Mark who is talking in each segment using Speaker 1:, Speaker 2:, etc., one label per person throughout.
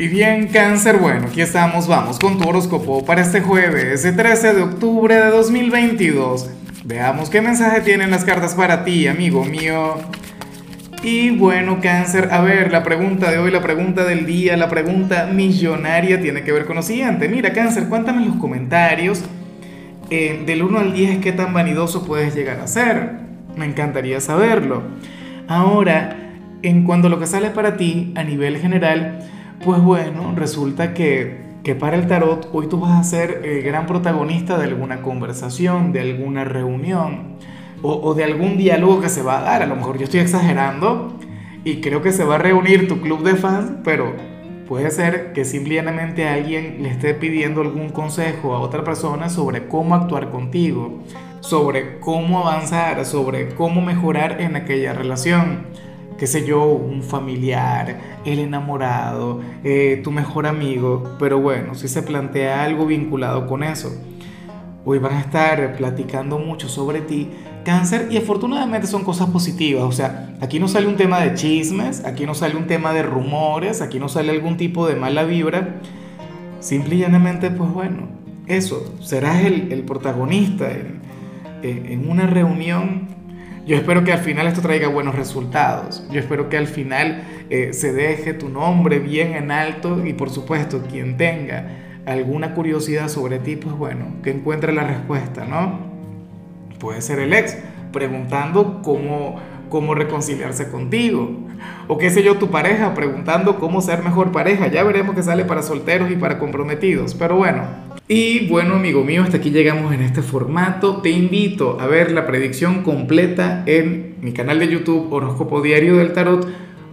Speaker 1: Y bien, cáncer, bueno, aquí estamos, vamos con tu horóscopo para este jueves, el 13 de octubre de 2022. Veamos qué mensaje tienen las cartas para ti, amigo mío. Y bueno, cáncer, a ver, la pregunta de hoy, la pregunta del día, la pregunta millonaria tiene que ver con lo siguiente. Mira, cáncer, cuéntame en los comentarios eh, del 1 al 10 qué tan vanidoso puedes llegar a ser. Me encantaría saberlo. Ahora, en cuanto a lo que sale para ti a nivel general, pues bueno, resulta que, para el tarot hoy tú vas a ser el gran protagonista de alguna conversación, de alguna reunión o, de algún diálogo que se va a dar. A lo mejor yo estoy exagerando y creo que se va a reunir tu club de fans, pero puede ser que simplemente alguien le esté pidiendo algún consejo a otra persona sobre cómo actuar contigo, sobre cómo avanzar, sobre cómo mejorar en aquella relación qué sé yo, un familiar, el enamorado, eh, tu mejor amigo, pero bueno, si se plantea algo vinculado con eso. Hoy van a estar platicando mucho sobre ti, cáncer, y afortunadamente son cosas positivas, o sea, aquí no sale un tema de chismes, aquí no sale un tema de rumores, aquí no sale algún tipo de mala vibra, simple y llanamente, pues bueno, eso, serás el, protagonista en, en una reunión yo espero que al final esto traiga buenos resultados. Yo espero que al final eh, se deje tu nombre bien en alto y por supuesto quien tenga alguna curiosidad sobre ti, pues bueno, que encuentre la respuesta, ¿no? Puede ser el ex preguntando cómo, cómo reconciliarse contigo. O qué sé yo, tu pareja preguntando cómo ser mejor pareja. Ya veremos que sale para solteros y para comprometidos. Pero bueno, y bueno, amigo mío, hasta aquí llegamos en este formato. Te invito a ver la predicción completa en mi canal de YouTube Horóscopo Diario del Tarot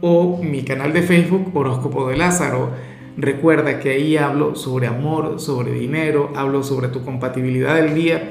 Speaker 1: o mi canal de Facebook Horóscopo de Lázaro. Recuerda que ahí hablo sobre amor, sobre dinero, hablo sobre tu compatibilidad del día.